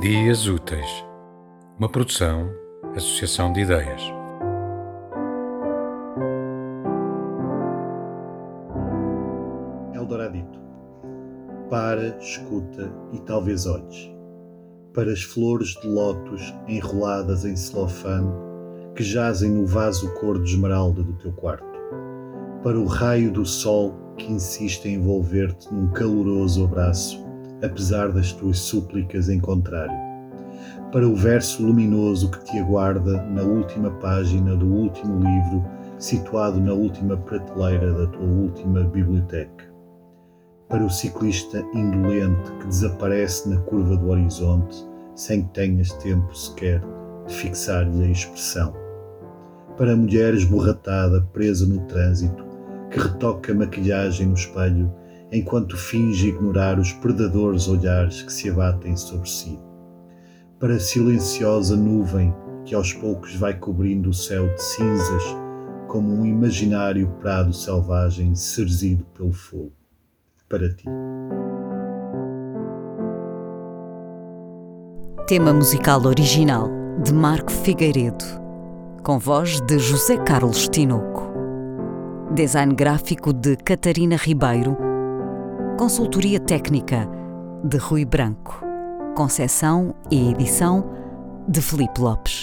Dias Úteis, uma produção, associação de ideias. Eldoradito. Para, escuta e talvez olhes. Para as flores de lótus enroladas em celofane que jazem no vaso cor de esmeralda do teu quarto. Para o raio do sol que insiste em envolver-te num caloroso abraço apesar das tuas súplicas em contrário, para o verso luminoso que te aguarda na última página do último livro, situado na última prateleira da tua última biblioteca, para o ciclista indolente que desaparece na curva do horizonte sem que tenhas tempo sequer de fixar-lhe a expressão, para a mulher esborratada presa no trânsito que retoca a maquilhagem no espelho enquanto finge ignorar os predadores olhares que se abatem sobre si. Para a silenciosa nuvem que aos poucos vai cobrindo o céu de cinzas, como um imaginário prado selvagem cerzido pelo fogo. Para ti. Tema musical original de Marco Figueiredo, com voz de José Carlos Tinoco. Design gráfico de Catarina Ribeiro Consultoria Técnica de Rui Branco. Concessão e edição de Felipe Lopes.